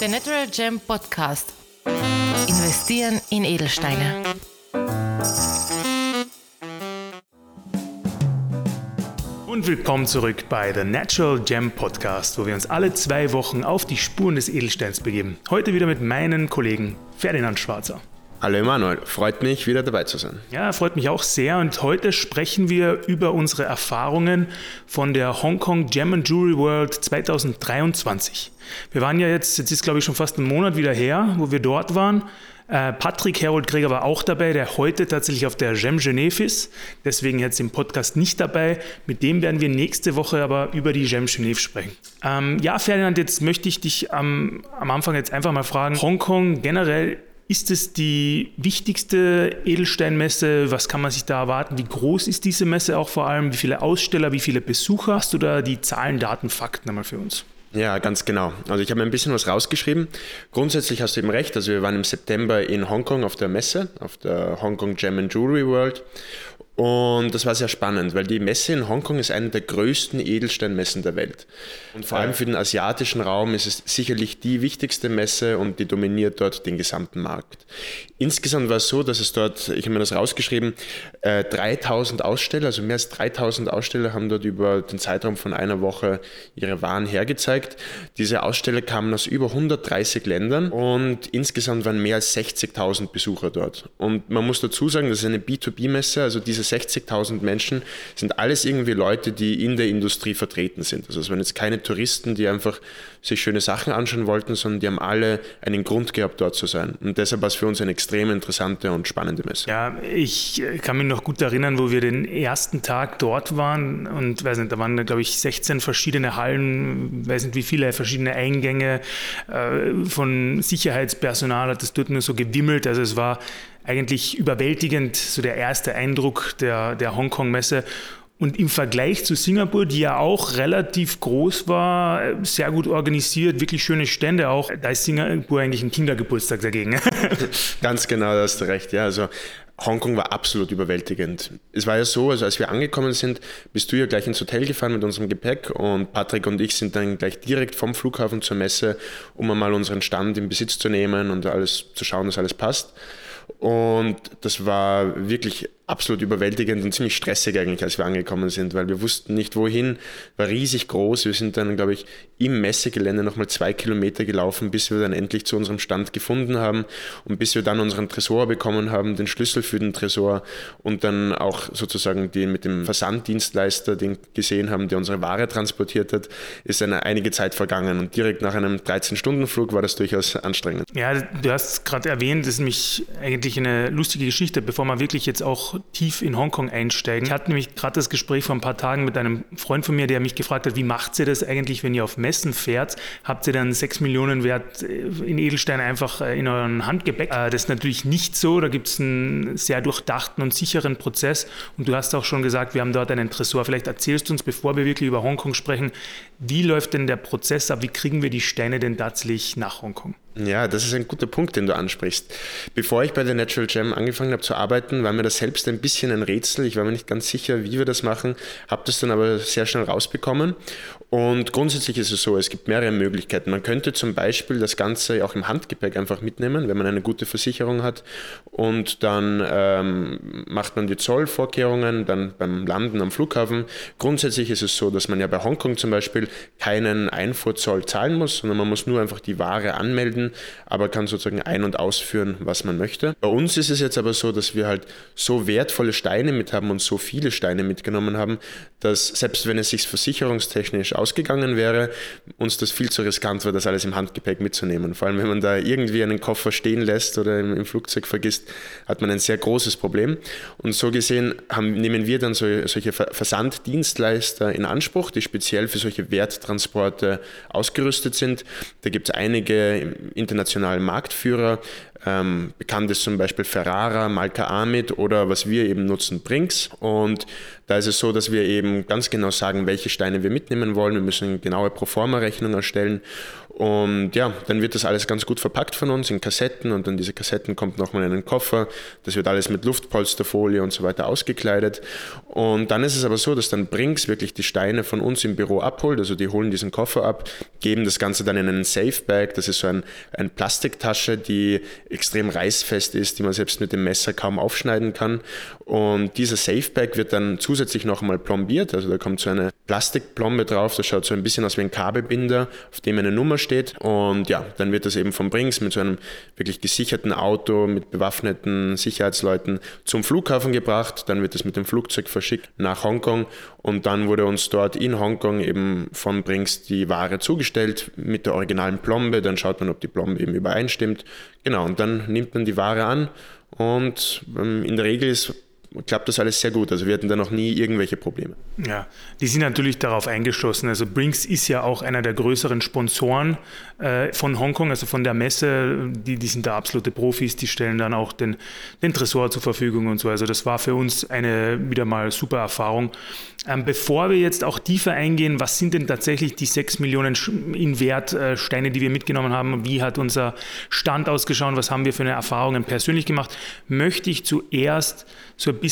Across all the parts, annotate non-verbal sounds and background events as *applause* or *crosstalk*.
Der Natural Gem Podcast. Investieren in Edelsteine. Und willkommen zurück bei The Natural Gem Podcast, wo wir uns alle zwei Wochen auf die Spuren des Edelsteins begeben. Heute wieder mit meinen Kollegen Ferdinand Schwarzer. Hallo Emanuel, freut mich wieder dabei zu sein. Ja, freut mich auch sehr und heute sprechen wir über unsere Erfahrungen von der Hong Kong Gem and Jewelry World 2023. Wir waren ja jetzt, jetzt ist glaube ich schon fast ein Monat wieder her, wo wir dort waren. Äh, Patrick Herold Gregor war auch dabei, der heute tatsächlich auf der Gem Genève ist, deswegen jetzt im Podcast nicht dabei. Mit dem werden wir nächste Woche aber über die Gem Genève sprechen. Ähm, ja, Ferdinand, jetzt möchte ich dich am, am Anfang jetzt einfach mal fragen, Hongkong generell ist es die wichtigste Edelsteinmesse? Was kann man sich da erwarten? Wie groß ist diese Messe auch vor allem? Wie viele Aussteller, wie viele Besucher? Hast du da die Zahlen, Daten, Fakten einmal für uns? Ja, ganz genau. Also ich habe mir ein bisschen was rausgeschrieben. Grundsätzlich hast du eben recht. Also wir waren im September in Hongkong auf der Messe, auf der Hongkong Gem and Jewelry World. Und das war sehr spannend, weil die Messe in Hongkong ist eine der größten Edelsteinmessen der Welt. Und vor allem für den asiatischen Raum ist es sicherlich die wichtigste Messe und die dominiert dort den gesamten Markt. Insgesamt war es so, dass es dort, ich habe mir das rausgeschrieben, 3000 äh, Aussteller, also mehr als 3000 Aussteller haben dort über den Zeitraum von einer Woche ihre Waren hergezeigt. Diese Aussteller kamen aus über 130 Ländern und insgesamt waren mehr als 60.000 Besucher dort. Und man muss dazu sagen, das ist eine B2B-Messe, also diese 60.000 Menschen sind alles irgendwie Leute, die in der Industrie vertreten sind. Also es waren jetzt keine Touristen, die einfach sich schöne Sachen anschauen wollten, sondern die haben alle einen Grund gehabt, dort zu sein. Und deshalb war es für uns eine extrem interessante und spannende Messe. Ja, ich kann mich noch gut erinnern, wo wir den ersten Tag dort waren und weiß nicht, da waren, glaube ich, 16 verschiedene Hallen, weiß nicht wie viele verschiedene Eingänge äh, von Sicherheitspersonal hat das dort nur so gewimmelt. Also es war eigentlich überwältigend, so der erste Eindruck der, der Hongkong-Messe. Und im Vergleich zu Singapur, die ja auch relativ groß war, sehr gut organisiert, wirklich schöne Stände auch, da ist Singapur eigentlich ein Kindergeburtstag dagegen. *laughs* Ganz genau, da hast du recht. Ja, also Hongkong war absolut überwältigend. Es war ja so, also als wir angekommen sind, bist du ja gleich ins Hotel gefahren mit unserem Gepäck und Patrick und ich sind dann gleich direkt vom Flughafen zur Messe, um einmal unseren Stand in Besitz zu nehmen und alles zu schauen, dass alles passt. Und das war wirklich absolut überwältigend und ziemlich stressig eigentlich, als wir angekommen sind, weil wir wussten nicht wohin, war riesig groß. Wir sind dann, glaube ich, im Messegelände nochmal zwei Kilometer gelaufen, bis wir dann endlich zu unserem Stand gefunden haben und bis wir dann unseren Tresor bekommen haben, den Schlüssel für den Tresor und dann auch sozusagen den mit dem Versanddienstleister, den gesehen haben, der unsere Ware transportiert hat, ist eine einige Zeit vergangen und direkt nach einem 13-Stunden-Flug war das durchaus anstrengend. Ja, du hast gerade erwähnt, das ist nämlich eigentlich eine lustige Geschichte, bevor man wirklich jetzt auch tief in Hongkong einsteigen. Ich hatte nämlich gerade das Gespräch vor ein paar Tagen mit einem Freund von mir, der mich gefragt hat, wie macht ihr das eigentlich, wenn ihr auf Messen fährt? Habt ihr dann 6 Millionen Wert äh, in Edelsteine einfach äh, in euren Handgepäck? Äh, das ist natürlich nicht so. Da gibt es einen sehr durchdachten und sicheren Prozess. Und du hast auch schon gesagt, wir haben dort einen Tresor. Vielleicht erzählst du uns, bevor wir wirklich über Hongkong sprechen, wie läuft denn der Prozess ab? Wie kriegen wir die Steine denn tatsächlich nach Hongkong? Ja, das ist ein guter Punkt, den du ansprichst. Bevor ich bei der Natural Gem angefangen habe zu arbeiten, war mir das selbst ein bisschen ein Rätsel. Ich war mir nicht ganz sicher, wie wir das machen, habe das dann aber sehr schnell rausbekommen. Und grundsätzlich ist es so, es gibt mehrere Möglichkeiten. Man könnte zum Beispiel das Ganze auch im Handgepäck einfach mitnehmen, wenn man eine gute Versicherung hat. Und dann ähm, macht man die Zollvorkehrungen dann beim Landen am Flughafen. Grundsätzlich ist es so, dass man ja bei Hongkong zum Beispiel keinen Einfuhrzoll zahlen muss, sondern man muss nur einfach die Ware anmelden, aber kann sozusagen ein- und ausführen, was man möchte. Bei uns ist es jetzt aber so, dass wir halt so wertvolle Steine mit haben und so viele Steine mitgenommen haben, dass selbst wenn es sich versicherungstechnisch ausgegangen wäre, uns das viel zu riskant war, das alles im Handgepäck mitzunehmen. Vor allem, wenn man da irgendwie einen Koffer stehen lässt oder im, im Flugzeug vergisst, hat man ein sehr großes Problem. Und so gesehen haben, nehmen wir dann so, solche Versanddienstleister in Anspruch, die speziell für solche Werttransporte ausgerüstet sind. Da gibt es einige internationale Marktführer, ähm, bekannt ist zum Beispiel Ferrara, Malka Amit oder was wir eben nutzen, Brinks. Und da ist es so, dass wir eben ganz genau sagen, welche Steine wir mitnehmen wollen. Wir müssen eine genaue Proforma-Rechnung erstellen Und ja, dann wird das alles ganz gut verpackt von uns in Kassetten und dann diese Kassetten kommt nochmal in einen Koffer. Das wird alles mit Luftpolsterfolie und so weiter ausgekleidet. Und dann ist es aber so, dass dann Brinks wirklich die Steine von uns im Büro abholt. Also die holen diesen Koffer ab, geben das Ganze dann in einen Safe Bag. Das ist so ein, eine Plastiktasche, die extrem reißfest ist, die man selbst mit dem Messer kaum aufschneiden kann. Und dieser Safe Bag wird dann zusätzlich noch einmal plombiert. Also da kommt so eine Plastikplombe drauf. Das schaut so ein bisschen aus wie ein Kabelbinder, auf dem eine Nummer steht. Und ja, dann wird das eben vom Brinks mit so einem wirklich gesicherten Auto mit bewaffneten Sicherheitsleuten zum Flughafen gebracht. Dann wird es mit dem Flugzeug verschickt nach Hongkong und dann wurde uns dort in Hongkong eben von Brinks die Ware zugestellt mit der originalen Plombe. Dann schaut man, ob die Plombe eben übereinstimmt. Genau, und dann nimmt man die Ware an und ähm, in der Regel ist klappt das alles sehr gut. Also wir hatten da noch nie irgendwelche Probleme. Ja, die sind natürlich darauf eingeschlossen. Also Brinks ist ja auch einer der größeren Sponsoren äh, von Hongkong, also von der Messe. Die, die sind da absolute Profis, die stellen dann auch den, den Tresor zur Verfügung und so. Also das war für uns eine wieder mal super Erfahrung. Ähm, bevor wir jetzt auch tiefer eingehen, was sind denn tatsächlich die 6 Millionen in Wert äh, Steine, die wir mitgenommen haben? Wie hat unser Stand ausgeschaut? Was haben wir für eine Erfahrungen persönlich gemacht? Möchte ich zuerst so ein bisschen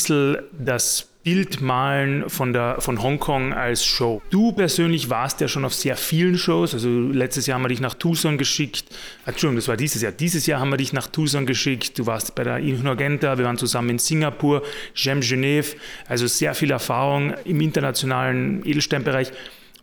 das Bild malen von, der, von Hongkong als Show. Du persönlich warst ja schon auf sehr vielen Shows. Also letztes Jahr haben wir dich nach Tucson geschickt. Entschuldigung, das war dieses Jahr. Dieses Jahr haben wir dich nach Tucson geschickt. Du warst bei der Inurgenta. Wir waren zusammen in Singapur, Gem Genève. Also sehr viel Erfahrung im internationalen Edelsteinbereich.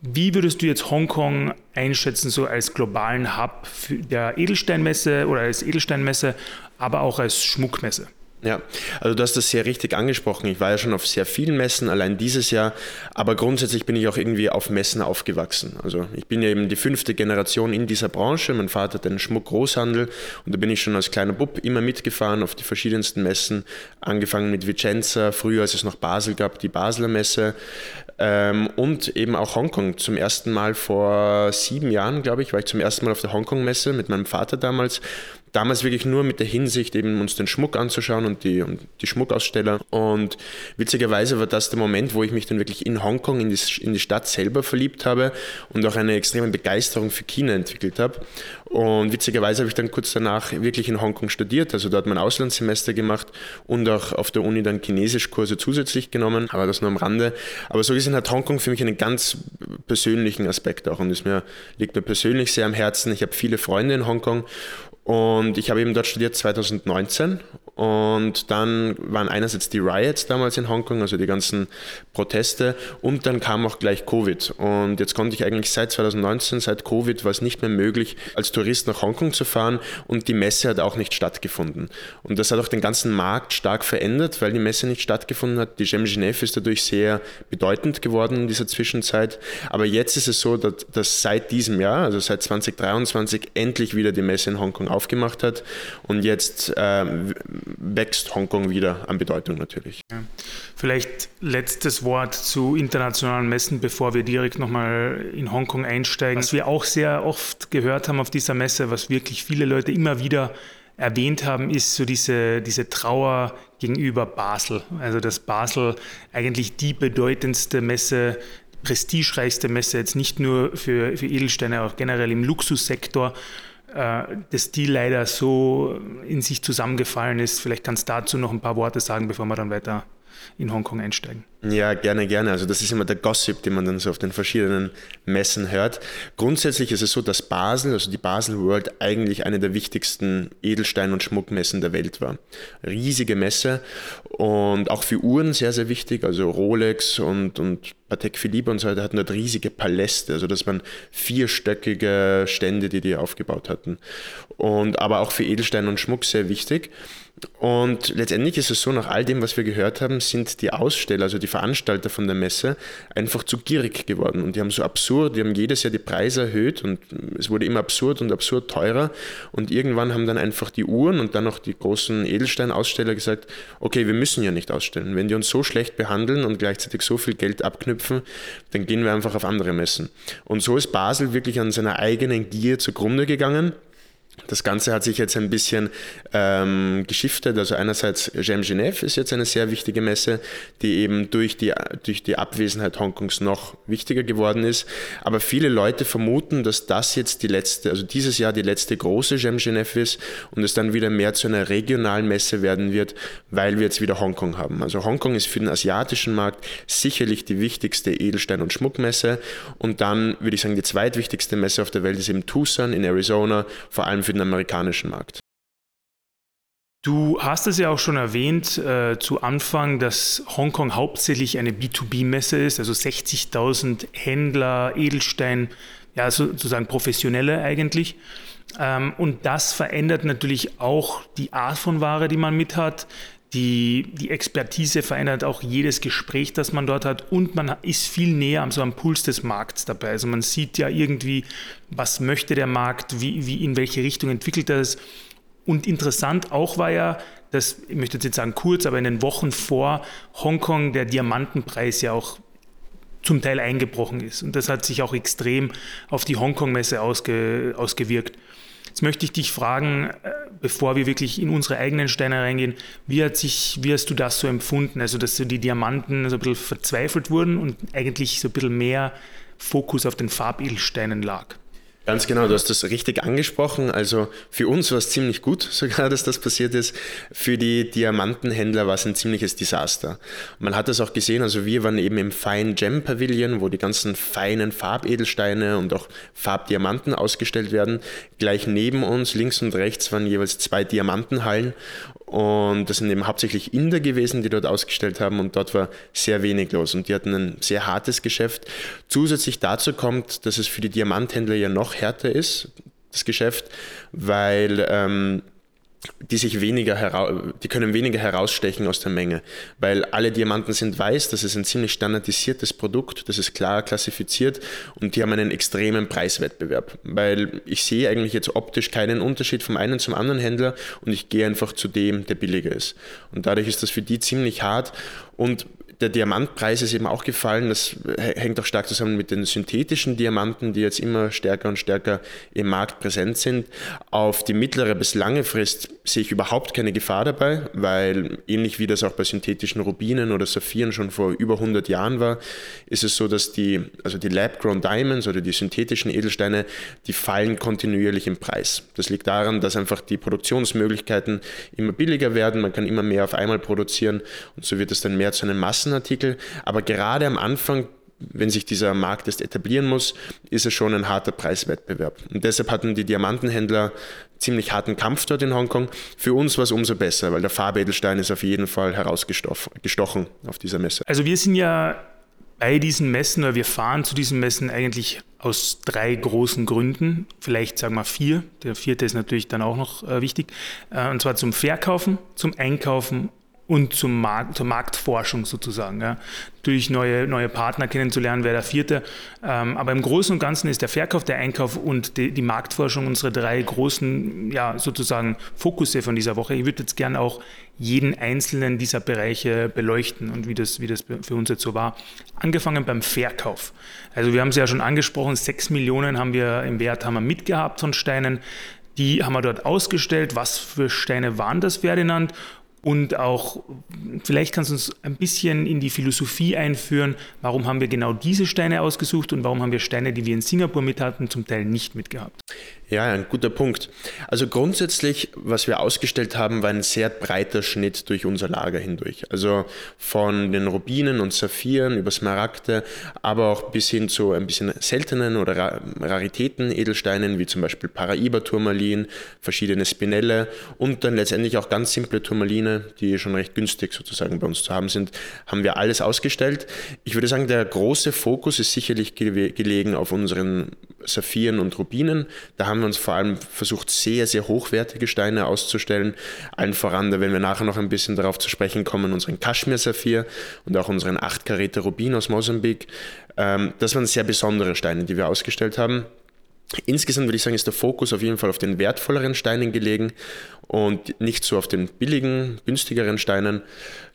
Wie würdest du jetzt Hongkong einschätzen, so als globalen Hub der Edelsteinmesse oder als Edelsteinmesse, aber auch als Schmuckmesse? Ja, also du hast das sehr richtig angesprochen. Ich war ja schon auf sehr vielen Messen, allein dieses Jahr, aber grundsätzlich bin ich auch irgendwie auf Messen aufgewachsen. Also ich bin ja eben die fünfte Generation in dieser Branche. Mein Vater hat einen Schmuckgroßhandel und da bin ich schon als kleiner Bub immer mitgefahren auf die verschiedensten Messen, angefangen mit Vicenza, früher als es noch Basel gab, die Basler Messe ähm, und eben auch Hongkong. Zum ersten Mal vor sieben Jahren, glaube ich, war ich zum ersten Mal auf der Hongkong-Messe mit meinem Vater damals damals wirklich nur mit der Hinsicht, eben uns den Schmuck anzuschauen und die, und die Schmuckaussteller. Und witzigerweise war das der Moment, wo ich mich dann wirklich in Hongkong, in die, in die Stadt selber verliebt habe und auch eine extreme Begeisterung für China entwickelt habe. Und witzigerweise habe ich dann kurz danach wirklich in Hongkong studiert, also dort mein Auslandssemester gemacht und auch auf der Uni dann Chinesischkurse zusätzlich genommen, aber das nur am Rande. Aber so gesehen hat Hongkong für mich einen ganz persönlichen Aspekt auch und ist mir, liegt mir persönlich sehr am Herzen. Ich habe viele Freunde in Hongkong und ich habe eben dort studiert 2019 und dann waren einerseits die Riots damals in Hongkong, also die ganzen Proteste und dann kam auch gleich Covid. Und jetzt konnte ich eigentlich seit 2019, seit Covid war es nicht mehr möglich, als Tourist nach Hongkong zu fahren und die Messe hat auch nicht stattgefunden. Und das hat auch den ganzen Markt stark verändert, weil die Messe nicht stattgefunden hat. Die Gem Genève ist dadurch sehr bedeutend geworden in dieser Zwischenzeit. Aber jetzt ist es so, dass, dass seit diesem Jahr, also seit 2023, endlich wieder die Messe in Hongkong aufgemacht hat. Und jetzt äh, wächst Hongkong wieder an Bedeutung natürlich. Vielleicht letztes Wort zu internationalen Messen, bevor wir direkt nochmal in Hongkong einsteigen. Was wir auch sehr oft gehört haben auf dieser Messe, was wirklich viele Leute immer wieder erwähnt haben, ist so diese, diese Trauer gegenüber Basel. Also dass Basel eigentlich die bedeutendste Messe prestigereichste Messe, jetzt nicht nur für, für Edelsteine, auch generell im Luxussektor dass die leider so in sich zusammengefallen ist. Vielleicht kannst du dazu noch ein paar Worte sagen, bevor wir dann weiter in Hongkong einsteigen. Ja, gerne, gerne. Also das ist immer der Gossip, den man dann so auf den verschiedenen Messen hört. Grundsätzlich ist es so, dass Basel, also die Basel World, eigentlich eine der wichtigsten Edelstein- und Schmuckmessen der Welt war. Riesige Messe und auch für Uhren sehr, sehr wichtig. Also Rolex und, und Patek Philippe und so weiter hatten dort riesige Paläste. Also das waren vierstöckige Stände, die die aufgebaut hatten. Und aber auch für Edelstein und Schmuck sehr wichtig. Und letztendlich ist es so, nach all dem, was wir gehört haben, sind die Aussteller, also die Veranstalter von der Messe, einfach zu gierig geworden. Und die haben so absurd, die haben jedes Jahr die Preise erhöht und es wurde immer absurd und absurd teurer. Und irgendwann haben dann einfach die Uhren und dann auch die großen Edelsteinaussteller gesagt, okay, wir müssen ja nicht ausstellen. Wenn die uns so schlecht behandeln und gleichzeitig so viel Geld abknüpfen, dann gehen wir einfach auf andere Messen. Und so ist Basel wirklich an seiner eigenen Gier zugrunde gegangen Das Ganze hat sich jetzt ein bisschen ähm, geschiftet. Also einerseits Gem Genève ist jetzt eine sehr wichtige Messe, die eben durch die, durch die Abwesenheit Hongkongs noch wichtiger geworden ist. Aber viele Leute vermuten, dass das jetzt die letzte, also dieses Jahr die letzte große Gem Genève ist und es dann wieder mehr zu einer regionalen Messe werden wird, weil wir jetzt wieder Hongkong haben. Also Hongkong ist für den asiatischen Markt sicherlich die wichtigste Edelstein- und Schmuckmesse. Und dann würde ich sagen, die zweitwichtigste Messe auf der Welt ist eben Tucson in Arizona, vor allem für den amerikanischen Markt. Du hast es ja auch schon erwähnt äh, zu Anfang, dass Hongkong hauptsächlich eine B2B-Messe ist, also 60.000 Händler, Edelstein, ja sozusagen Professionelle eigentlich. Ähm, und das verändert natürlich auch die Art von Ware, die man mit hat. Die, die Expertise verändert auch jedes Gespräch, das man dort hat und man ist viel näher am, so am Puls des Markts dabei. Also man sieht ja irgendwie, was möchte der Markt, wie, wie in welche Richtung entwickelt er es. Und interessant auch war ja, dass, ich möchte jetzt sagen kurz, aber in den Wochen vor Hongkong der Diamantenpreis ja auch zum Teil eingebrochen ist. Und das hat sich auch extrem auf die Hongkong-Messe ausge, ausgewirkt. Jetzt möchte ich dich fragen, äh, bevor wir wirklich in unsere eigenen Steine reingehen, wie, hat sich, wie hast du das so empfunden? Also, dass so die Diamanten so ein bisschen verzweifelt wurden und eigentlich so ein bisschen mehr Fokus auf den Farbedelsteinen lag? Ganz genau, du hast das richtig angesprochen. Also für uns war es ziemlich gut, *laughs* sogar, dass das passiert ist. Für die Diamantenhändler war es ein ziemliches Desaster. Man hat das auch gesehen, also wir waren eben im Fine Gem Pavilion, wo die ganzen feinen Farbedelsteine und auch Farbdiamanten ausgestellt werden. Gleich neben uns, links und rechts, waren jeweils zwei Diamantenhallen und das sind eben hauptsächlich Inder gewesen, die dort ausgestellt haben und dort war sehr wenig los und die hatten ein sehr hartes Geschäft. Zusätzlich dazu kommt, dass es für die Diamanthändler ja noch härter ist, das Geschäft, weil ähm, die sich weniger die können weniger herausstechen aus der Menge, weil alle Diamanten sind weiß, das ist ein ziemlich standardisiertes Produkt, das ist klar klassifiziert und die haben einen extremen Preiswettbewerb, weil ich sehe eigentlich jetzt optisch keinen Unterschied vom einen zum anderen Händler und ich gehe einfach zu dem, der billiger ist. Und dadurch ist das für die ziemlich hart. Und der Diamantpreis ist eben auch gefallen. Das hängt auch stark zusammen mit den synthetischen Diamanten, die jetzt immer stärker und stärker im Markt präsent sind. Auf die mittlere bis lange Frist sehe ich überhaupt keine Gefahr dabei, weil ähnlich wie das auch bei synthetischen Rubinen oder Saphiren schon vor über 100 Jahren war, ist es so, dass die, also die Lab-Grown Diamonds oder die synthetischen Edelsteine, die fallen kontinuierlich im Preis. Das liegt daran, dass einfach die Produktionsmöglichkeiten immer billiger werden. Man kann immer mehr auf einmal produzieren und so wird es dann mehr zu einem Massen Massenartikel, aber gerade am Anfang wenn sich dieser Markt erst etablieren muss, ist es schon ein harter Preiswettbewerb. Und deshalb hatten die Diamantenhändler ziemlich harten Kampf dort in Hongkong. Für uns war es umso besser, weil der Farbedelstein ist auf jeden Fall herausgestochen auf dieser Messe. Also wir sind ja bei diesen Messen oder wir fahren zu diesen Messen eigentlich aus drei großen Gründen, vielleicht sagen wir vier. Der vierte ist natürlich dann auch noch äh, wichtig. Äh, und zwar zum Verkaufen, zum Einkaufen und zum Markt, zur Marktforschung sozusagen. Ja. Natürlich neue, neue Partner kennenzulernen, wäre der vierte. Ähm, aber im Großen und Ganzen ist der Verkauf, der Einkauf und die, die, Marktforschung unsere drei großen, ja, sozusagen Fokusse von dieser Woche. Ich würde jetzt gerne auch jeden einzelnen dieser Bereiche beleuchten und wie das, wie das für uns jetzt so war. Angefangen beim Verkauf. Also wir haben es ja schon angesprochen, sechs Millionen haben wir im Wert haben wir mitgehabt von Steinen. Die haben wir dort ausgestellt. Was für Steine waren das, Ferdinand? Und auch, vielleicht kannst du uns ein bisschen in die Philosophie einführen, warum haben wir genau diese Steine ausgesucht und warum haben wir Steine, die wir in Singapur mit hatten, zum Teil nicht mitgehabt? Ja, ein guter Punkt. Also grundsätzlich, was wir ausgestellt haben, war ein sehr breiter Schnitt durch unser Lager hindurch. Also von den Rubinen und Saphiren über Smaragde, aber auch bis hin zu ein bisschen seltenen oder Raritäten, Edelsteinen, wie zum Beispiel Paraiba-Turmalin, verschiedene Spinelle und dann letztendlich auch ganz simple Turmaline, die schon recht günstig sozusagen bei uns zu haben sind, haben wir alles ausgestellt. Ich würde sagen, der große Fokus ist sicherlich gelegen auf unseren Saphiren und Rubinen. Da haben wir uns vor allem versucht, sehr, sehr hochwertige Steine auszustellen. Allen voran, da werden wir nachher noch ein bisschen darauf zu sprechen kommen, unseren Kaschmir-Saphir und auch unseren 8 Karäter Rubin aus Mosambik. Ähm, das waren sehr besondere Steine, die wir ausgestellt haben. Insgesamt würde ich sagen, ist der Fokus auf jeden Fall auf den wertvolleren Steinen gelegen und nicht so auf den billigen, günstigeren Steinen.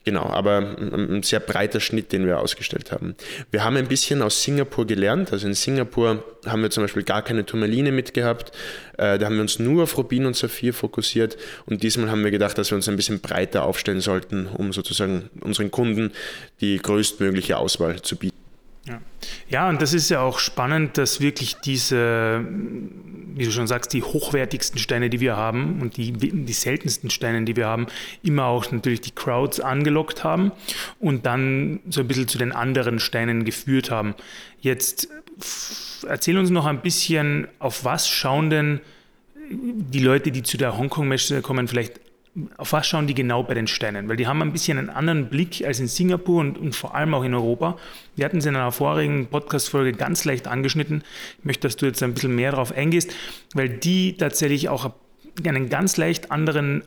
Genau, aber ein sehr breiter Schnitt, den wir ausgestellt haben. Wir haben ein bisschen aus Singapur gelernt. Also in Singapur haben wir zum Beispiel gar keine Turmaline mitgehabt. Äh, da haben wir uns nur auf Rubin und Saphir fokussiert. Und diesmal haben wir gedacht, dass wir uns ein bisschen breiter aufstellen sollten, um sozusagen unseren Kunden die größtmögliche Auswahl zu bieten. Ja. und das ist ja auch spannend, dass wirklich diese, wie du schon sagst, die hochwertigsten Steine, die wir haben und die, die seltensten Steine, die wir haben, immer auch natürlich die Crowds angelockt haben und dann so ein bisschen zu den anderen Steinen geführt haben. Jetzt erzähl uns noch ein bisschen, auf was schauen denn die Leute, die zu der Hongkong-Messe kommen, vielleicht auf was schauen die genau bei den Steinen? Weil die haben ein bisschen einen anderen Blick als in Singapur und, und vor allem auch in Europa. Wir hatten es in einer vorigen Podcast-Folge ganz leicht angeschnitten. Ich möchte, dass du jetzt ein bisschen mehr darauf eingehst, weil die tatsächlich auch einen ganz leicht anderen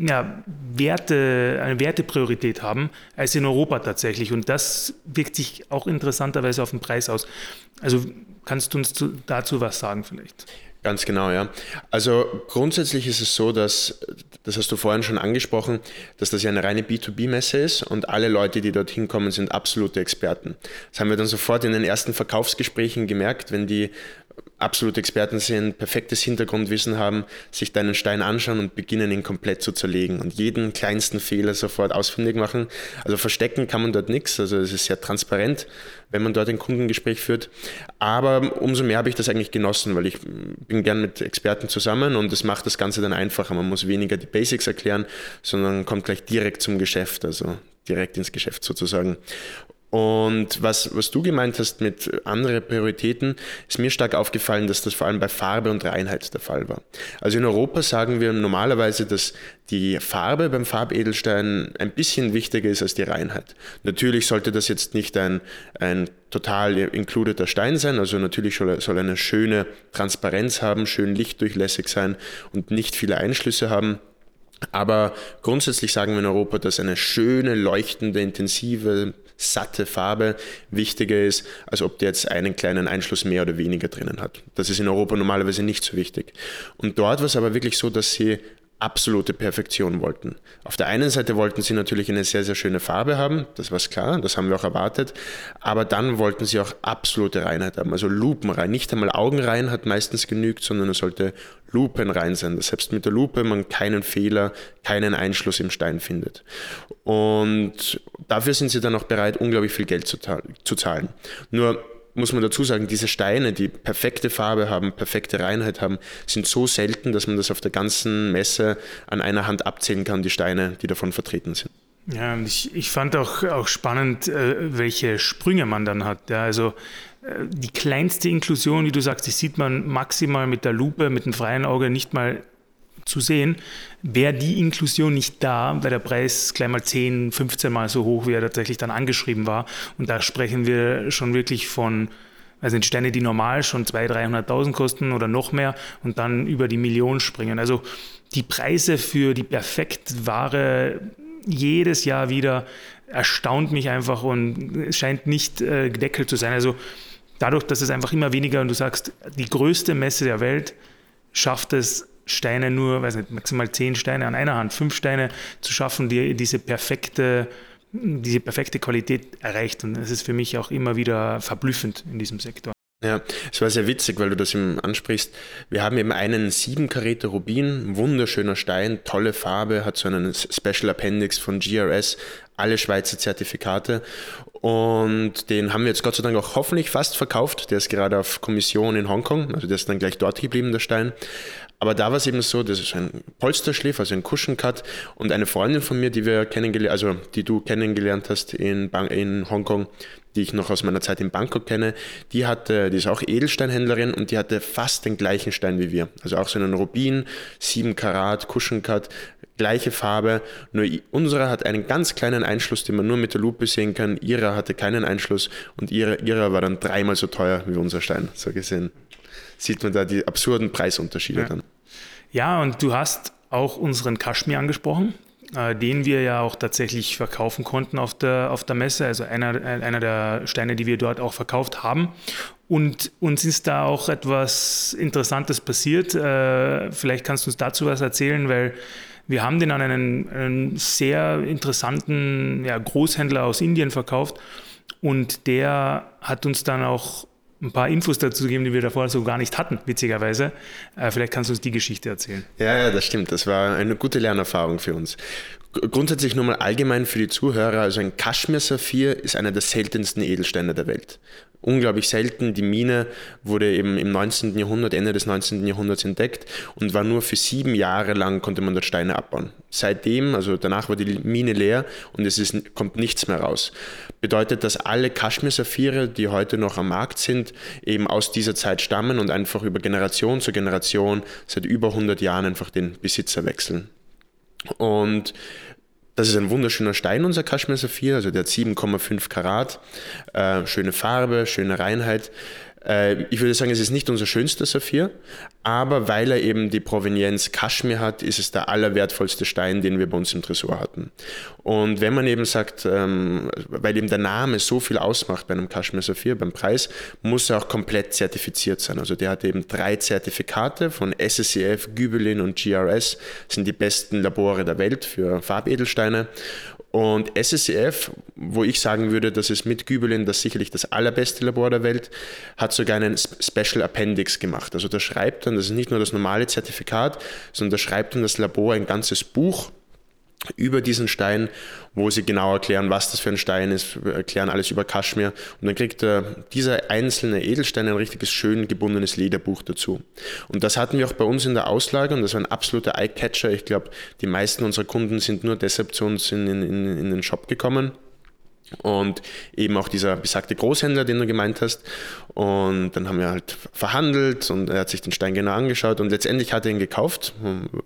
ja, Werte, eine Wertepriorität haben als in Europa tatsächlich. Und das wirkt sich auch interessanterweise auf den Preis aus. Also kannst du uns dazu was sagen vielleicht? Ganz genau, ja. Also grundsätzlich ist es so, dass, das hast du vorhin schon angesprochen, dass das ja eine reine B2B-Messe ist und alle Leute, die dorthin kommen, sind absolute Experten. Das haben wir dann sofort in den ersten Verkaufsgesprächen gemerkt, wenn die absolute Experten sind, perfektes Hintergrundwissen haben, sich deinen Stein anschauen und beginnen ihn komplett zu zerlegen und jeden kleinsten Fehler sofort ausfindig machen. Also verstecken kann man dort nichts, also es ist sehr transparent, wenn man dort ein Kundengespräch führt. Aber umso mehr habe ich das eigentlich genossen, weil ich bin gern mit Experten zusammen und es macht das Ganze dann einfacher. Man muss weniger die Basics erklären, sondern kommt gleich direkt zum Geschäft, also direkt ins Geschäft sozusagen. Und was, was du gemeint hast mit anderen Prioritäten, ist mir stark aufgefallen, dass das vor allem bei Farbe und Reinheit der Fall war. Also in Europa sagen wir normalerweise, dass die Farbe beim Farbedelstein ein bisschen wichtiger ist als die Reinheit. Natürlich sollte das jetzt nicht ein, ein total includeder Stein sein, also natürlich soll, soll eine schöne Transparenz haben, schön lichtdurchlässig sein und nicht viele Einschlüsse haben. Aber grundsätzlich sagen wir in Europa, dass eine schöne, leuchtende, intensive, satte Farbe wichtiger ist, als ob der jetzt einen kleinen Einschluss mehr oder weniger drinnen hat. Das ist in Europa normalerweise nicht so wichtig. Und dort war es aber wirklich so, dass sie absolute Perfektion wollten. Auf der einen Seite wollten sie natürlich eine sehr, sehr schöne Farbe haben, das war klar, das haben wir auch erwartet, aber dann wollten sie auch absolute Reinheit haben, also lupenrein. Nicht einmal Augenrein hat meistens genügt, sondern es sollte lupenrein sein, dass selbst mit der Lupe man keinen Fehler, keinen Einschluss im Stein findet. Und dafür sind sie dann auch bereit, unglaublich viel Geld zu, zu zahlen. Nur muss man dazu sagen, diese Steine, die perfekte Farbe haben, perfekte Reinheit haben, sind so selten, dass man das auf der ganzen Messe an einer Hand abzählen kann, die Steine, die davon vertreten sind. Ja, und ich, ich fand auch, auch spannend, äh, welche Sprünge man dann hat. Ja, also äh, die kleinste Inklusion, wie du sagst, die sieht man maximal mit der Lupe, mit dem freien Auge nicht mal zu sehen, wäre die Inklusion nicht da, weil der Preis gleich mal 10, 15 Mal so hoch, wie er tatsächlich dann angeschrieben war. Und da sprechen wir schon wirklich von, also sind Steine, die normal schon 200.000, 300.000 kosten oder noch mehr und dann über die Million springen. Also die Preise für die perfekt Ware jedes Jahr wieder erstaunt mich einfach und es scheint nicht äh, gedeckelt zu sein. Also dadurch, dass es einfach immer weniger und du sagst, die größte Messe der Welt schafft es Steine nur, weiß nicht, maximal zehn Steine an einer Hand, fünf Steine zu schaffen, die diese perfekte, diese perfekte Qualität erreicht. Und das ist für mich auch immer wieder verblüffend in diesem Sektor. Ja, es war sehr witzig, weil du das eben ansprichst. Wir haben eben einen 7 Karäter Rubin, wunderschöner Stein, tolle Farbe, hat so einen Special Appendix von GRS, alle Schweizer Zertifikate. Und den haben wir jetzt Gott sei Dank auch hoffentlich fast verkauft. Der ist gerade auf Kommission in Hongkong, also der ist dann gleich dort geblieben, der Stein. Aber da war es eben so, das ist ein Polsterschliff, also ein Cushioncut. Und eine Freundin von mir, die wir kennengelernt, also die du kennengelernt hast in, Bang in Hongkong, die ich noch aus meiner Zeit in Bangkok kenne, die hatte, die ist auch Edelsteinhändlerin und die hatte fast den gleichen Stein wie wir. Also auch so einen Rubin, 7 Karat, Cushioncut, gleiche Farbe. Nur unsere hat einen ganz kleinen Einschluss, den man nur mit der Lupe sehen kann. Ihrer hatte keinen Einschluss und ihre, ihrer war dann dreimal so teuer wie unser Stein, so gesehen sieht man da die absurden Preisunterschiede ja. dann. Ja, und du hast auch unseren Kaschmir angesprochen. äh, den wir ja auch tatsächlich verkaufen konnten auf der, auf der Messe, also einer, einer der Steine, die wir dort auch verkauft haben. Und uns ist da auch etwas Interessantes passiert. Äh, vielleicht kannst du uns dazu was erzählen, weil wir haben den an einen, einen sehr interessanten ja, Großhändler aus Indien verkauft und der hat uns dann auch ein paar Infos dazu gegeben, die wir davor so gar nicht hatten, witzigerweise. Äh, vielleicht kannst du uns die Geschichte erzählen. Ja, ja, das stimmt. Das war eine gute Lernerfahrung für uns. Grundsätzlich nur mal allgemein für die Zuhörer, also ein Kaschmir-Saphir ist einer der seltensten Edelsteine der Welt unglaublich selten. Die Mine wurde eben im 19. Jahrhundert, Ende des 19. Jahrhunderts entdeckt und war nur für sieben Jahre lang konnte man dort Steine abbauen. Seitdem, also danach war die Mine leer und es ist, kommt nichts mehr raus. Bedeutet, dass alle Kaschmir-Saphire, die heute noch am Markt sind, eben aus dieser Zeit stammen und einfach über Generation zu Generation seit über 100 Jahren einfach den Besitzer wechseln. Und das ist ein wunderschöner Stein, unser Kaschmir Saphir, also der hat 7,5 Karat, äh, schöne Farbe, schöne Reinheit. Äh, ich würde sagen, es ist nicht unser schönster Saphir, aber weil er eben die Provenienz Kaschmir hat, ist es der allerwertvollste Stein, den wir bei uns im Tresor hatten. Und wenn man eben sagt, ähm, weil eben der Name so viel ausmacht bei einem Kaschmir Saphir, beim Preis, muss er auch komplett zertifiziert sein. Also der hat eben drei Zertifikate von SSCF, Gübelin und GRS, sind die besten Labore der Welt für Farbedelsteine. Und SSCF, wo ich sagen würde, das ist mit Gübelin das sicherlich das allerbeste Labor der Welt, hat sogar einen Special Appendix gemacht. Also da schreibt dann, das ist nicht nur das normale Zertifikat, sondern da schreibt dann das Labor ein ganzes Buch über diesen Stein, wo sie genau erklären, was das für ein Stein ist, erklären alles über Kaschmir. Und dann kriegt äh, dieser einzelne Edelstein ein richtiges schön gebundenes Lederbuch dazu. Und das hatten wir auch bei uns in der Auslage und das war ein absoluter Eye-Catcher. Ich glaube, die meisten unserer Kunden sind nur deshalb zu uns in, in, in den Shop gekommen und eben auch dieser besagte Großhändler, den du gemeint hast. Und dann haben wir halt verhandelt und er hat sich den Stein genau angeschaut und letztendlich hat er ihn gekauft.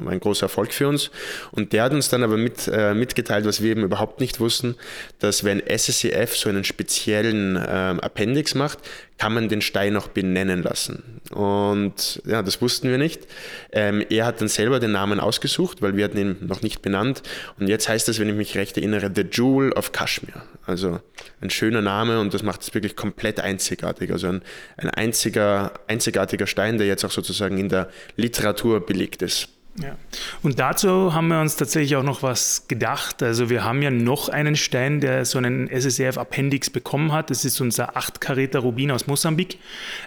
Ein großer Erfolg für uns. Und der hat uns dann aber mit, äh, mitgeteilt, was wir eben überhaupt nicht wussten, dass wenn SSCF so einen speziellen äh, Appendix macht, kann man den Stein auch benennen lassen. Und ja, das wussten wir nicht. Ähm, er hat dann selber den Namen ausgesucht, weil wir hatten ihn noch nicht benannt. Und jetzt heißt es, wenn ich mich recht erinnere, The Jewel of Kashmir. Also ein schöner Name und das macht es wirklich komplett einzigartig. Also ein, ein einziger, einzigartiger Stein, der jetzt auch sozusagen in der Literatur belegt ist. Ja. Und dazu haben wir uns tatsächlich auch noch was gedacht. Also wir haben ja noch einen Stein, der so einen SSRF-Appendix bekommen hat. Das ist unser 8-Karäter Rubin aus Mosambik,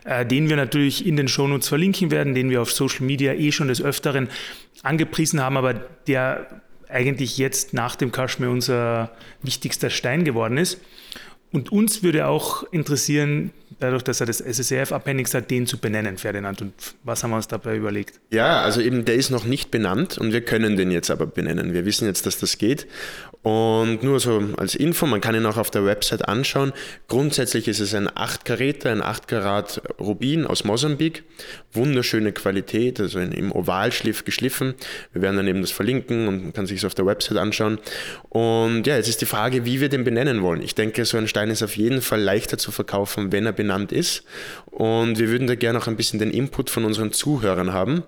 äh, den wir natürlich in den Shownotes verlinken werden, den wir auf Social Media eh schon des Öfteren angepriesen haben, aber der eigentlich jetzt nach dem Kaschmir unser wichtigster Stein geworden ist. Und uns würde auch interessieren, dadurch, dass er das SSRF-Appendix hat, den zu benennen, Ferdinand. Und was haben wir uns dabei überlegt? Ja, also eben der ist noch nicht benannt und wir können den jetzt aber benennen. Wir wissen jetzt, dass das geht. Und nur so als Info, man kann ihn auch auf der Website anschauen. Grundsätzlich ist es ein 8 Karäter, ein 8 Karat Rubin aus Mosambik. Wunderschöne Qualität, also im Ovalschliff geschliffen. Wir werden dann eben das verlinken und man kann sich es auf der Website anschauen. Und ja, jetzt ist die Frage, wie wir den benennen wollen. Ich denke, so ein Stein ist auf jeden Fall leichter zu verkaufen, wenn er benannt ist. Und wir würden da gerne auch ein bisschen den Input von unseren Zuhörern haben.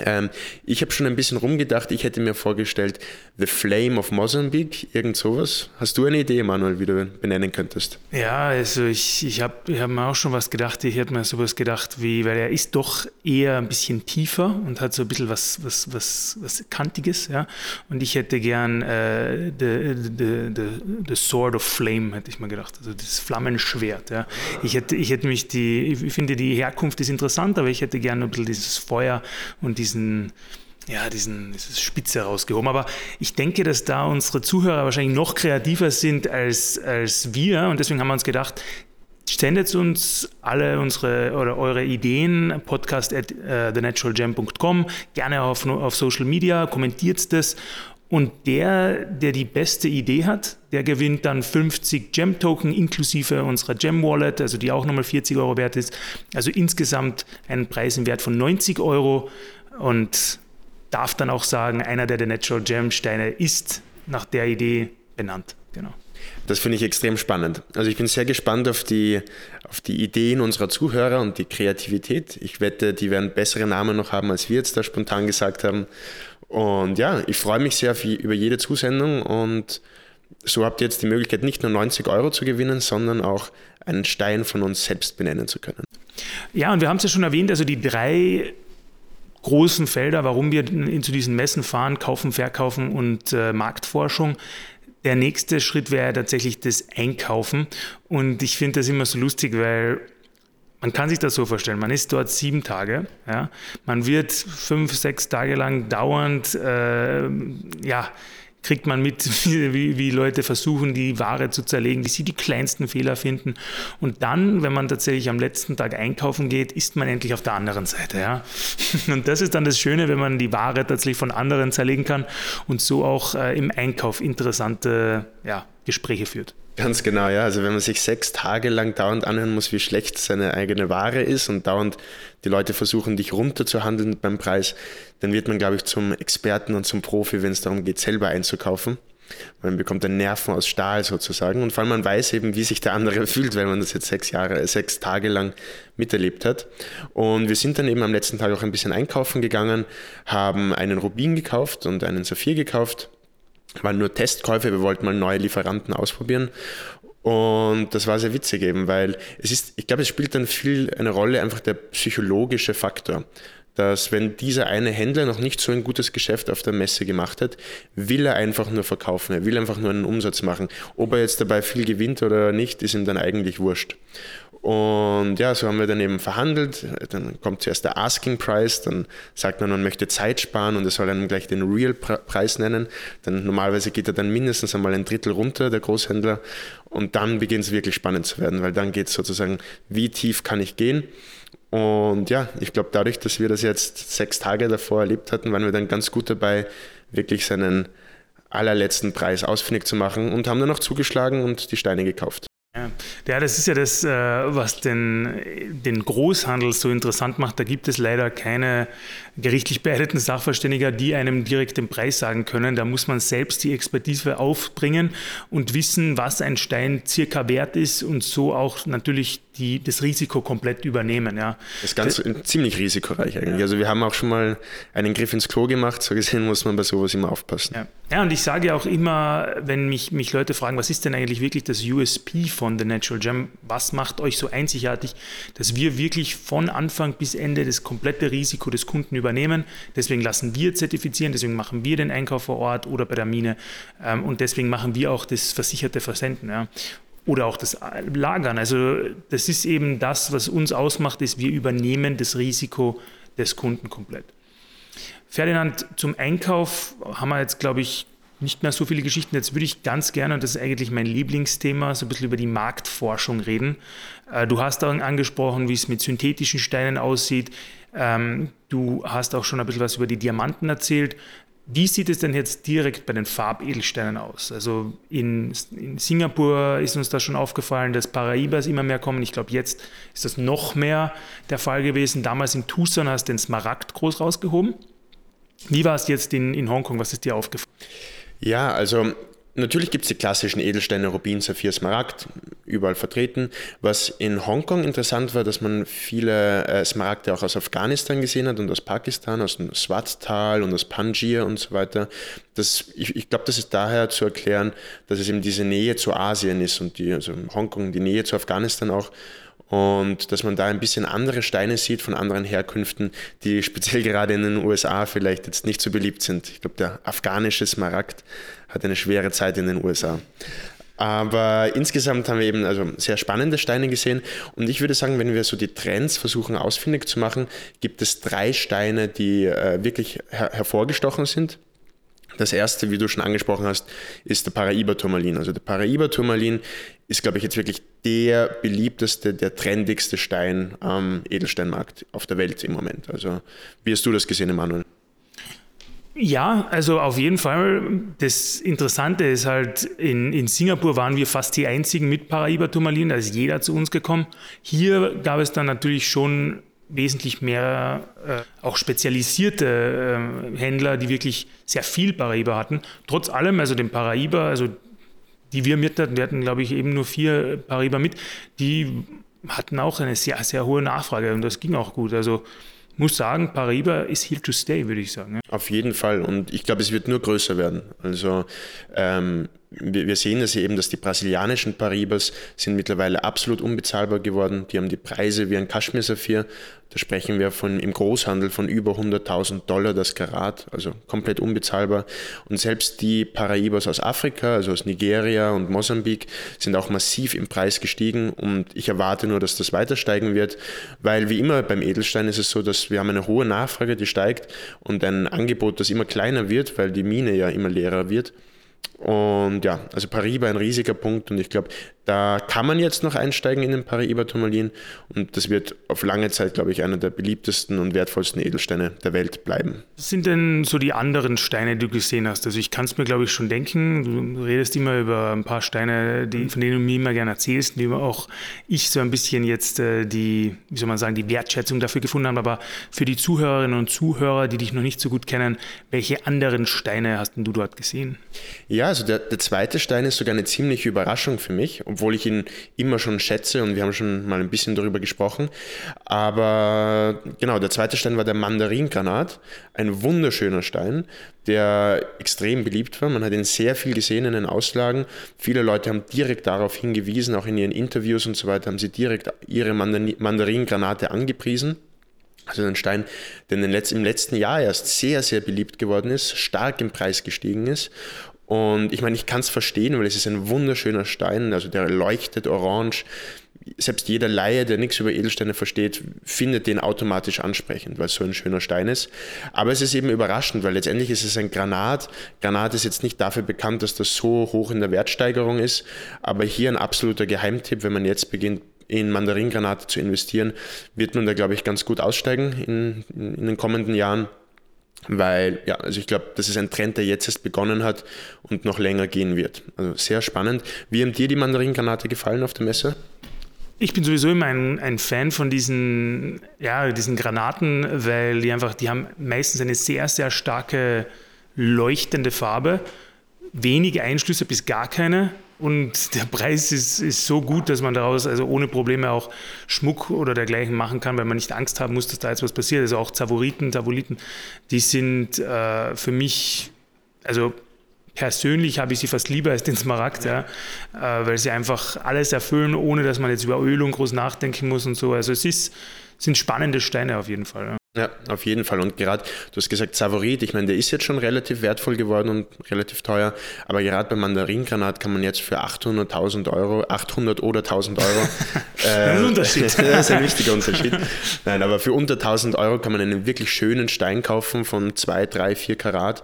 Ähm, ich habe schon ein bisschen rumgedacht, ich hätte mir vorgestellt, The Flame of Mozambique, irgend sowas. Hast du eine Idee, Manuel, wie du benennen könntest? Ja, also ich, ich habe ich hab mir auch schon was gedacht. Ich hätte mir sowas gedacht, wie, weil er ist doch eher ein bisschen tiefer und hat so ein bisschen was, was, was, was Kantiges, ja. Und ich hätte gern äh, the, the, the, the Sword of Flame, hätte ich mir gedacht. Also das Flammenschwert, ja. Ich hätte, ich hätte mich die, ich finde die Herkunft ist interessant, aber ich hätte gern ein bisschen dieses Feuer und diesen ja, diesen, diese Spitze rausgehoben. Aber ich denke, dass da unsere Zuhörer wahrscheinlich noch kreativer sind als, als wir. Und deswegen haben wir uns gedacht, sendet uns alle unsere oder eure Ideen, podcast at uh, thenaturalgem.com, gerne auf, auf Social Media, kommentiert das. Und der, der die beste Idee hat, der gewinnt dann 50 Gem-Token inklusive unserer Gem-Wallet, also die auch nochmal 40 Euro wert ist. Also insgesamt einen Preis im Wert von 90 Euro. Und darf dann auch sagen, einer der, der Natural Gem Steine ist nach der Idee benannt. Genau. Das finde ich extrem spannend. Also ich bin sehr gespannt auf die, auf die Ideen unserer Zuhörer und die Kreativität. Ich wette, die werden bessere Namen noch haben, als wir jetzt da spontan gesagt haben. Und ja, ich freue mich sehr über jede Zusendung und so habt ihr jetzt die Möglichkeit, nicht nur 90 Euro zu gewinnen, sondern auch einen Stein von uns selbst benennen zu können. Ja, und wir haben es ja schon erwähnt, also die drei großen Felder, warum wir zu diesen Messen fahren, kaufen, verkaufen und äh, Marktforschung. Der nächste Schritt wäre tatsächlich das Einkaufen. Und ich finde das immer so lustig, weil man kann sich das so vorstellen, man ist dort sieben Tage, ja, man wird fünf, sechs Tage lang dauernd, äh, ja, kriegt man mit, *laughs* wie, wie Leute versuchen, die Ware zu zerlegen, wie sie die kleinsten Fehler finden. Und dann, wenn man tatsächlich am letzten Tag einkaufen geht, ist man endlich auf der anderen Seite. Ja? *laughs* Und das ist dann das Schöne, wenn man die Ware tatsächlich von anderen zerlegen kann und so auch äh, im Einkauf interessante ja, Gespräche führt. Ganz genau, ja. Also wenn man sich sechs Tage lang dauernd anhören muss, wie schlecht seine eigene Ware ist und dauernd die Leute versuchen, dich runterzuhandeln beim Preis, dann wird man, glaube ich, zum Experten und zum Profi, wenn es darum geht, selber einzukaufen. Man bekommt dann Nerven aus Stahl sozusagen und vor allem man weiß eben, wie sich der andere *laughs* fühlt, wenn man das jetzt sechs Jahre, sechs Tage lang miterlebt hat. Und wir sind dann eben am letzten Tag auch ein bisschen einkaufen gegangen, haben einen Rubin gekauft und einen Saphir gekauft waren nur Testkäufe, wir wollten mal neue Lieferanten ausprobieren. Und das war sehr witzig eben, weil es ist, ich glaube, es spielt dann viel eine Rolle, einfach der psychologische Faktor. Dass wenn dieser eine Händler noch nicht so ein gutes Geschäft auf der Messe gemacht hat, will er einfach nur verkaufen, er will einfach nur einen Umsatz machen. Ob er jetzt dabei viel gewinnt oder nicht, ist ihm dann eigentlich wurscht. Und ja, so haben wir dann eben verhandelt. Dann kommt zuerst der Asking Price, dann sagt man, man möchte Zeit sparen und er soll dann gleich den Real Preis nennen. Dann normalerweise geht er dann mindestens einmal ein Drittel runter, der Großhändler. Und dann beginnt es wirklich spannend zu werden, weil dann geht es sozusagen, wie tief kann ich gehen? Und ja, ich glaube, dadurch, dass wir das jetzt sechs Tage davor erlebt hatten, waren wir dann ganz gut dabei, wirklich seinen allerletzten Preis ausfindig zu machen und haben dann auch zugeschlagen und die Steine gekauft. Ja, das ist ja das, äh, was den, den Großhandel so interessant macht. Da gibt es leider keine gerichtlich beeideten Sachverständiger, die einem direkt den Preis sagen können. Da muss man selbst die Expertise aufbringen und wissen, was ein Stein circa wert ist und so auch natürlich die, das Risiko komplett übernehmen. Ja. Das ist ganz das, ziemlich risikoreich eigentlich. Ja. Also wir haben auch schon mal einen Griff ins Klo gemacht. So gesehen muss man bei sowas immer aufpassen. Ja, ja und ich sage auch immer, wenn mich, mich Leute fragen, was ist denn eigentlich wirklich das USP von The Natural Gem? Was macht euch so einzigartig, dass wir wirklich von Anfang bis Ende das komplette Risiko des Kunden übernehmen? Deswegen lassen wir zertifizieren, deswegen machen wir den Einkauf vor Ort oder bei der Mine ähm, und deswegen machen wir auch das versicherte Versenden. Ja oder auch das Lagern. Also das ist eben das, was uns ausmacht, ist, wir übernehmen das Risiko des Kunden komplett. Ferdinand, zum Einkauf haben wir jetzt, glaube ich, nicht mehr so viele Geschichten. Jetzt würde ich ganz gerne, und das ist eigentlich mein Lieblingsthema, so ein bisschen über die Marktforschung reden. Äh, du hast auch angesprochen, wie es mit synthetischen Steinen aussieht. Ähm, du hast auch schon ein bisschen was über die Diamanten erzählt. Wie sieht es denn jetzt direkt bei den Farbedelsteinen aus? Also in, in, Singapur ist uns da schon aufgefallen, dass Paraibas immer mehr kommen. Ich glaube, jetzt ist das noch mehr der Fall gewesen. Damals in Tucson hast du den Smaragd groß rausgehoben. Wie war es jetzt in, in Hongkong? Was ist dir aufgefallen? Ja, also Natürlich gibt es die klassischen Edelsteine Rubin, Saphir, Smaragd, überall vertreten. Was in Hongkong interessant war, dass man viele äh, Smaragde auch aus Afghanistan gesehen hat und aus Pakistan, aus dem Swat-Tal und aus Panjir und so weiter. Das, ich, ich glaube, das ist daher zu erklären, dass es eben diese Nähe zu Asien ist und die, also Hongkong, die Nähe zu Afghanistan auch und dass man da ein bisschen andere Steine sieht von anderen Herkünften, die speziell gerade in den USA vielleicht jetzt nicht so beliebt sind. Ich glaube, der afghanische Smaragd hat eine schwere Zeit in den USA. Aber insgesamt haben wir eben also sehr spannende Steine gesehen. Und ich würde sagen, wenn wir so die Trends versuchen ausfindig zu machen, gibt es drei Steine, die äh, wirklich her hervorgestochen sind. Das erste, wie du schon angesprochen hast, ist der Paraiba-Turmalin. Also der Paraiba-Turmalin ist, glaube ich, jetzt wirklich der beliebteste, der trendigste Stein am Edelsteinmarkt auf der Welt im Moment. Also wie hast du das gesehen, Emanuel? Ja, also auf jeden Fall. Das Interessante ist halt, in, in Singapur waren wir fast die einzigen mit Paraiba-Turmalin, da ist jeder zu uns gekommen. Hier gab es dann natürlich schon wesentlich mehr äh, auch spezialisierte äh, Händler, die wirklich sehr viel Paraiba hatten. Trotz allem, also den Paraiba, also die wir mit hatten, wir hatten glaube ich eben nur vier Paraiba mit, die hatten auch eine sehr, sehr hohe Nachfrage und das ging auch gut. Also muss sagen, Paraiba ist here to stay, würde ich sagen. Auf jeden Fall. Und ich glaube, es wird nur größer werden. Also ähm, wir, wir, sehen das eben, dass die brasilianischen Paribas sind mittlerweile absolut unbezahlbar geworden. Die haben die Preise wie ein Kaschmir-Saphir. Da sprechen wir von, im Großhandel von über 100.000 Dollar das Karat, also komplett unbezahlbar. Und selbst die Paraibas aus Afrika, also aus Nigeria und Mosambik, sind auch massiv im Preis gestiegen. Und ich erwarte nur, dass das weiter steigen wird, weil wie immer beim Edelstein ist es so, dass wir haben eine hohe Nachfrage, die steigt und ein Angebot, das immer kleiner wird, weil die Mine ja immer leerer wird. Und ja, also Pariba ein riesiger Punkt und ich glaube, da kann man jetzt noch einsteigen in den Paraiba-Turmalin und das wird auf lange Zeit, glaube ich, einer der beliebtesten und wertvollsten Edelsteine der Welt bleiben. Was sind denn so die anderen Steine, die du gesehen hast? Also ich kann es mir, glaube ich, schon denken. Du redest immer über ein paar Steine, die, von denen du mir immer gerne erzählst, die auch ich so ein bisschen jetzt äh, die, wie soll man sagen, die Wertschätzung dafür gefunden habe. Aber für die Zuhörerinnen und Zuhörer, die dich noch nicht so gut kennen, welche anderen Steine hast denn du dort gesehen? Ja, also der, der zweite Stein ist sogar eine ziemliche Überraschung für mich, obwohl ich ihn immer schon schätze und wir haben schon mal ein bisschen darüber gesprochen. Aber genau, der zweite Stein war der Mandaringranat, ein wunderschöner Stein, der extrem beliebt war. Man hat ihn sehr viel gesehen in den Auslagen. Viele Leute haben direkt darauf hingewiesen, auch in ihren Interviews und so weiter, haben sie direkt ihre Mandaringranate angepriesen. Also ein Stein, der im letzten Jahr erst sehr, sehr beliebt geworden ist, stark im Preis gestiegen ist und ich meine, ich kann es verstehen, weil es ist ein wunderschöner Stein, also der leuchtet orange. Selbst jeder Laie, der nichts über Edelsteine versteht, findet den automatisch ansprechend, weil es so ein schöner Stein ist. Aber es ist eben überraschend, weil letztendlich ist es ein Granat. Granat ist jetzt nicht dafür bekannt, dass das so hoch in der Wertsteigerung ist, aber hier ein absoluter Geheimtipp, wenn man jetzt beginnt, in Mandaringranate zu investieren, wird man da, glaube ich, ganz gut aussteigen in, in den kommenden Jahren. Weil, ja, also ich glaube, das ist ein Trend, der jetzt erst begonnen hat und noch länger gehen wird. Also sehr spannend. Wie haben dir die Mandarinkranate gefallen auf der Messe? Ich bin sowieso immer ein, ein, Fan von diesen, ja, diesen Granaten, weil die einfach, die haben meistens eine sehr, sehr starke leuchtende Farbe, wenige Einschlüsse bis gar keine und der Preis ist, ist so gut, dass man daraus also ohne Probleme auch Schmuck oder dergleichen machen kann, weil man nicht Angst haben muss, dass da jetzt was passiert. Also auch Zavoriten, Zavoliten, die sind äh, für mich, also persönlich habe ich sie fast lieber als den Smaragd, ja, äh, weil sie einfach alles erfüllen, ohne dass man jetzt über Ölung groß nachdenken muss und so. Also es ist, sind spannende Steine auf jeden Fall. Ja. Ja, auf jeden Fall. Und gerade, du hast gesagt, Savorit, ich meine, der ist jetzt schon relativ wertvoll geworden und relativ teuer, aber gerade beim Mandaringranat kann man jetzt für 800.000 Euro, 800 oder 1000 Euro. äh, *laughs* das ist ein Unterschied. *laughs* das ist ein wichtiger Unterschied. Nein, aber für unter 1000 Euro kann man einen wirklich schönen Stein kaufen von 2, 3, 4 Karat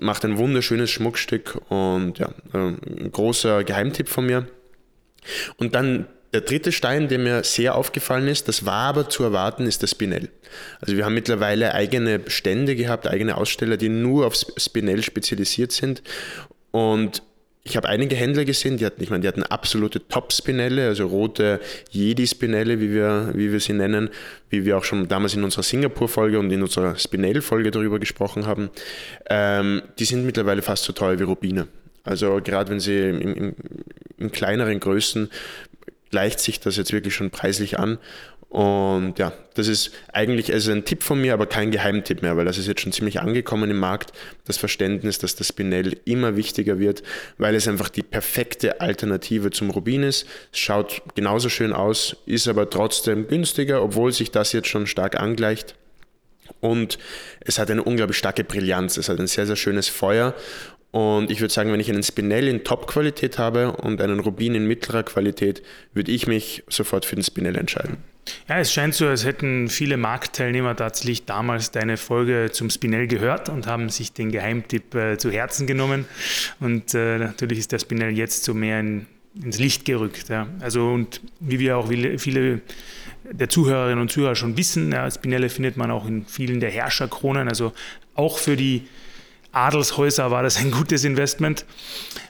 macht ein wunderschönes Schmuckstück und ja, ein großer Geheimtipp von mir. Und dann der dritte Stein, der mir sehr aufgefallen ist, das war aber zu erwarten, ist das Spinell. Also wir haben mittlerweile eigene Stände gehabt, eigene Aussteller, die nur auf Spinell spezialisiert sind. Und ich habe einige Händler gesehen, die hatten, ich meine, die hatten absolute Top-Spinelle, also rote Jedi-Spinelle, wie wir, wie wir sie nennen, wie wir auch schon damals in unserer Singapur-Folge und in unserer Spinell-Folge darüber gesprochen haben. Ähm, die sind mittlerweile fast so teuer wie Rubine. Also gerade wenn sie in, in, in kleineren Größen gleicht sich das jetzt wirklich schon preislich an. Und ja, das ist eigentlich also ein Tipp von mir, aber kein Geheimtipp mehr, weil das ist jetzt schon ziemlich angekommen im Markt, das Verständnis, dass das Spinell immer wichtiger wird, weil es einfach die perfekte Alternative zum Rubin ist. Es schaut genauso schön aus, ist aber trotzdem günstiger, obwohl sich das jetzt schon stark angleicht. Und es hat eine unglaublich starke Brillanz, es hat ein sehr, sehr schönes Feuer und ich würde sagen, wenn ich einen Spinell in Top-Qualität habe und einen Rubin in mittlerer Qualität, würde ich mich sofort für den Spinell entscheiden. Ja, es scheint so, als hätten viele Marktteilnehmer tatsächlich damals deine Folge zum Spinell gehört und haben sich den Geheimtipp äh, zu Herzen genommen. Und äh, natürlich ist der Spinell jetzt so mehr in, ins Licht gerückt. Ja. Also, und wie wir auch viele der Zuhörerinnen und Zuhörer schon wissen, ja, Spinelle findet man auch in vielen der Herrscherkronen, also auch für die Adelshäuser war das ein gutes Investment.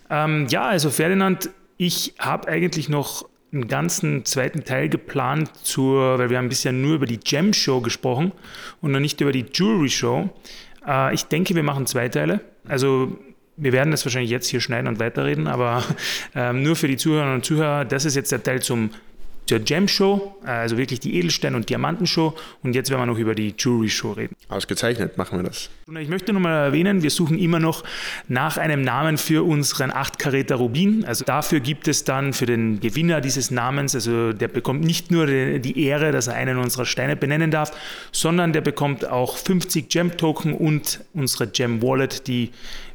Ähm, ja, also Ferdinand, ich habe eigentlich noch einen ganzen zweiten Teil geplant, zur, weil wir haben bisher nur über die Gem Show gesprochen und noch nicht über die Jewelry Show. Äh, ich denke, wir machen zwei Teile. Also wir werden das wahrscheinlich jetzt hier schneiden und weiterreden, aber *laughs* ähm, nur für die Zuhörerinnen und Zuhörer, das ist jetzt der Teil zum zur Gem Show, also wirklich die Edelstein- und Diamantenshow. Und jetzt werden wir noch über die Jewelry Show reden. Ausgezeichnet, machen wir das. Ich möchte nochmal erwähnen, wir suchen immer noch nach einem Namen für unseren 8-Karäter Rubin. Also dafür gibt es dann für den Gewinner dieses Namens, also der bekommt nicht nur die Ehre, dass er einen unserer Steine benennen darf, sondern der bekommt auch 50 Gem-Token und unsere Gem Wallet, die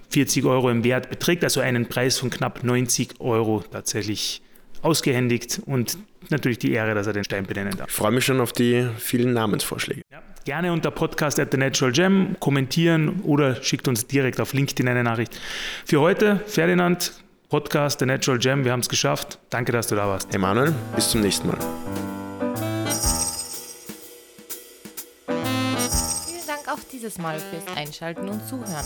40 Euro im Wert beträgt, also einen Preis von knapp 90 Euro tatsächlich ausgehändigt und natürlich die Ehre, dass er den Stein benennen darf. Ich freue mich schon auf die vielen Namensvorschläge. Ja, gerne unter Podcast at the Natural Gem kommentieren oder schickt uns direkt auf LinkedIn eine Nachricht. Für heute, Ferdinand, Podcast The Natural Gem, wir haben es geschafft. Danke, dass du da warst. Emanuel, bis zum nächsten Mal. Vielen Dank auch dieses Mal fürs Einschalten und Zuhören.